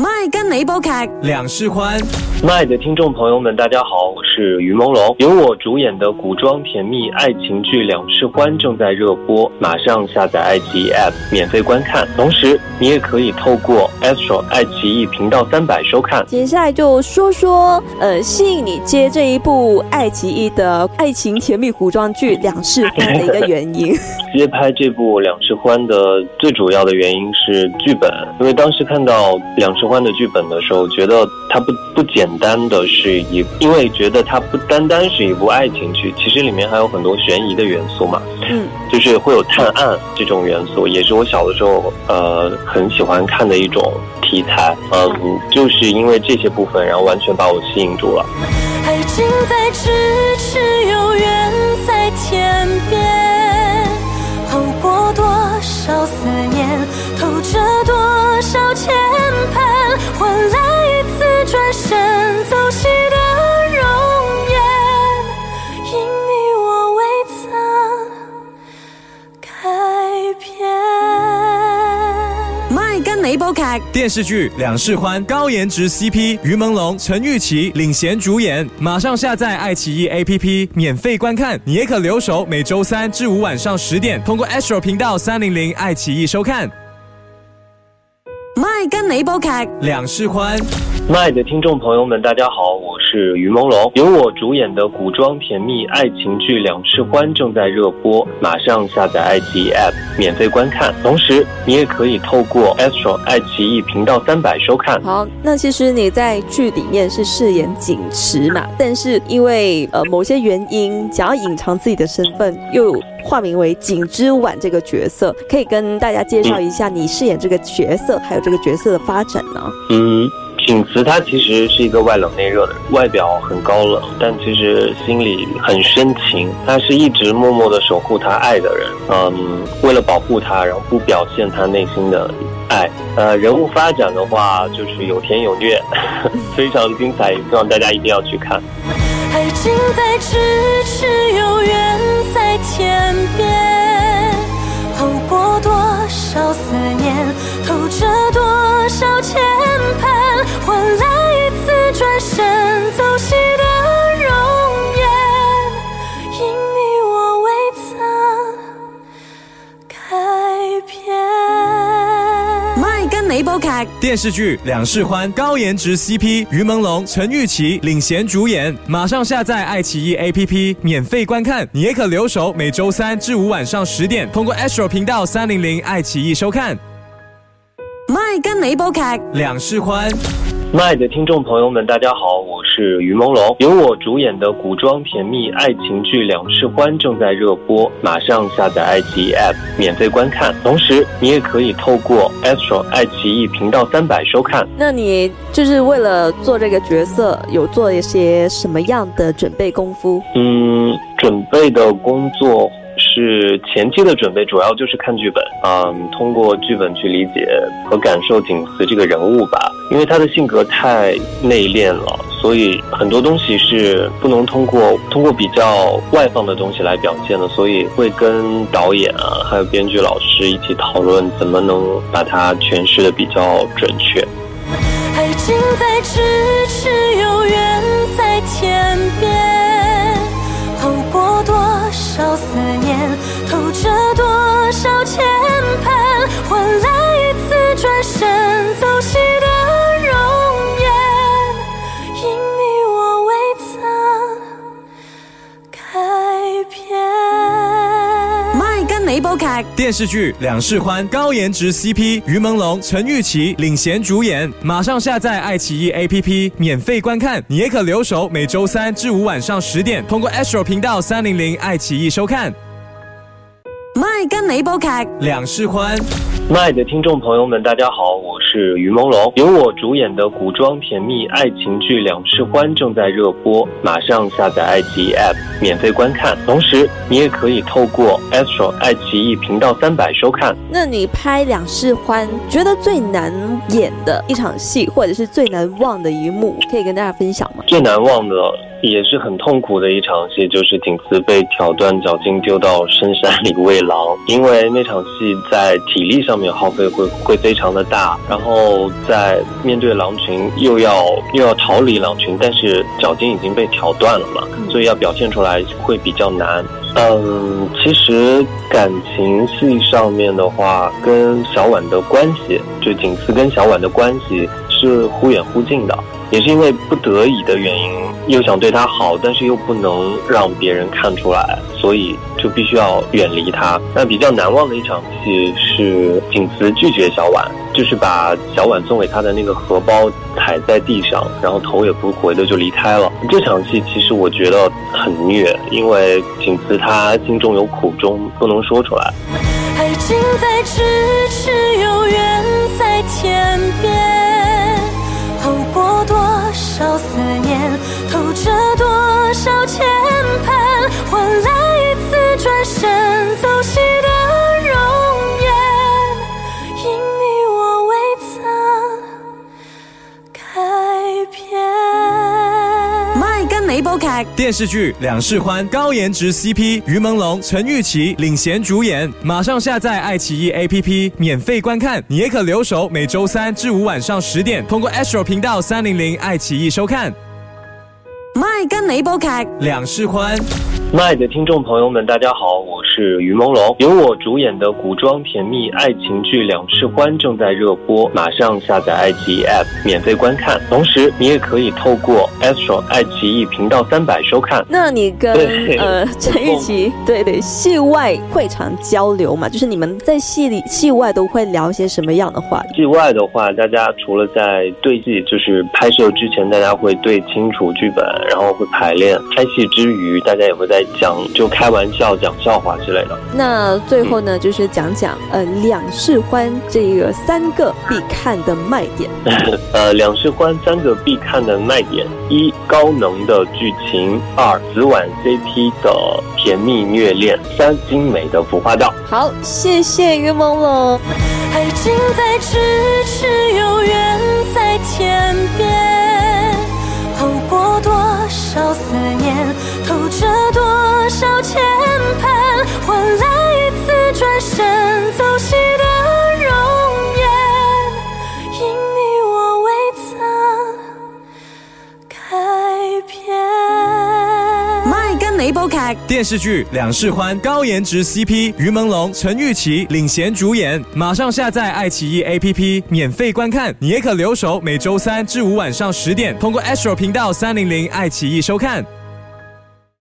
麦跟你煲剧，两世宽。麦的听众朋友们，大家好，我是于朦胧。由我主演的古装甜蜜爱情剧《两世欢》正在热播，马上下载爱奇艺 App 免费观看。同时，你也可以透过 Astro 爱奇艺频道三百收看。接下来就说说，呃，吸引你接这一部爱奇艺的爱情甜蜜古装剧《两世欢》的一个原因。接拍这部《两世欢》的最主要的原因是剧本，因为当时看到《两世欢》的剧本的时候，觉得它不不简单的是一，因为觉得它不单单是一部爱情剧，其实里面还有很多悬疑的元素嘛，嗯，就是会有探案这种元素，也是我小的时候呃很喜欢看的一种题材，嗯，就是因为这些部分，然后完全把我吸引住了。爱近在咫尺，有远在天边，透过多少身走失的容颜，因你我未曾改变。麦跟你煲剧，电视剧《两世欢》高颜值 CP 于朦胧、陈钰琪领衔主演，马上下载爱奇艺 APP 免费观看。你也可留守每周三至五晚上十点，通过 Astro 频道三零零爱奇艺收看《麦跟你煲剧，两世欢》。麦的听众朋友们，大家好，我是于朦胧。由我主演的古装甜蜜爱情剧《两世欢》正在热播，马上下载爱奇艺 App 免费观看。同时，你也可以透过 Astro 爱奇艺频道三百收看。好，那其实你在剧里面是饰演景池嘛，但是因为呃某些原因，想要隐藏自己的身份，又化名为景之婉这个角色，可以跟大家介绍一下你饰演这个角色，还有这个角色的发展呢？嗯，景慈他其实是一个外冷内热的人，外表很高冷，但其实心里很深情。他是一直默默的守护他爱的人，嗯，为了保护他，然后不表现他内心的爱。呃，人物发展的话，就是有甜有虐，非常精彩，希望大家一定要去看。爱近在咫尺，有远在天边，变。麦跟你煲剧，电视剧《两世欢》高颜值 CP 于朦胧、陈钰琪领衔主演，马上下载爱奇艺 APP 免费观看。你也可留守每周三至五晚上十点，通过 Astro 频道三零零爱奇艺收看《麦跟你煲剧，两世欢》。麦的听众朋友们，大家好，我是于朦胧。由我主演的古装甜蜜爱情剧《两世欢》正在热播，马上下载爱奇艺 App 免费观看。同时，你也可以透过 Astro 爱奇艺频道三百收看。那你就是为了做这个角色，有做一些什么样的准备功夫？嗯，准备的工作是前期的准备，主要就是看剧本，嗯，通过剧本去理解和感受景慈这个人物吧。因为他的性格太内敛了，所以很多东西是不能通过通过比较外放的东西来表现的，所以会跟导演啊，还有编剧老师一起讨论怎么能把它诠释的比较准确。爱近在咫尺，有远在天边，透着多少牵绊，换来一次转身走失的容颜，因你我未曾改变。麦跟你煲剧，电视剧《两世欢》高颜值 CP 于朦胧、陈钰琪领衔主演，马上下载爱奇艺 APP 免费观看。你也可留守每周三至五晚上十点，通过 Astro 频道三零零爱奇艺收看《麦跟你煲剧，两世欢》。麦的听众朋友们，大家好，我是于朦胧。由我主演的古装甜蜜爱情剧《两世欢》正在热播，马上下载爱奇艺 App 免费观看。同时，你也可以透过 Astro 爱奇艺频道三百收看。那你拍《两世欢》，觉得最难演的一场戏，或者是最难忘的一幕，可以跟大家分享吗？最难忘的也是很痛苦的一场戏，就是景慈被挑断脚筋丢到深山里喂狼。因为那场戏在体力上面耗费会会非常的大，然后在面对狼群又要又要逃离狼群，但是脚筋已经被挑断了嘛，所以要表现出来会比较难。嗯，其实感情戏上面的话，跟小婉的关系，就景慈跟小婉的关系是忽远忽近的。也是因为不得已的原因，又想对他好，但是又不能让别人看出来，所以就必须要远离他。那比较难忘的一场戏是景慈拒绝小婉，就是把小婉送给他的那个荷包踩在地上，然后头也不回的就离开了。这场戏其实我觉得很虐，因为景慈他心中有苦衷，不能说出来。爱情在咫尺，又远换来一次转身走失的容颜。因你我未曾改变。咪跟你報劇。电视剧《两世欢》高颜值 CP 于朦胧、陈钰琪领衔主演，马上下载爱奇艺 APP 免费观看。你也可留守每周三至五晚上十点，通过 Astro 频道三零零爱奇艺收看《咪跟你報劇。两世欢》。麦的听众朋友们，大家好，我是于朦胧。由我主演的古装甜蜜爱情剧《两世欢》正在热播，马上下载爱奇艺 App 免费观看。同时，你也可以透过 Astro 爱奇艺频道三百收看。那你跟呃陈玉琪，对对，戏外会常交流嘛？就是你们在戏里戏外都会聊一些什么样的话题？戏外的话，大家除了在对戏，就是拍摄之前，大家会对清楚剧本，然后会排练。拍戏之余，大家也会在讲，就开玩笑、讲笑话之类的。那最后呢，就是讲讲呃两世欢这个三个必看的卖点。呃，两世欢三个必看的卖点：一、高能的剧情；二、紫婉 CP 的甜蜜虐恋；三、精美的服化道。好，谢谢于朦胧。爱近在咫尺，又远在天边。透过多少思电视剧《两世欢》高颜值 CP 于朦胧、陈钰琪领衔主演，马上下载爱奇艺 APP 免费观看。你也可留守每周三至五晚上十点，通过 Astro 频道三零零爱奇艺收看。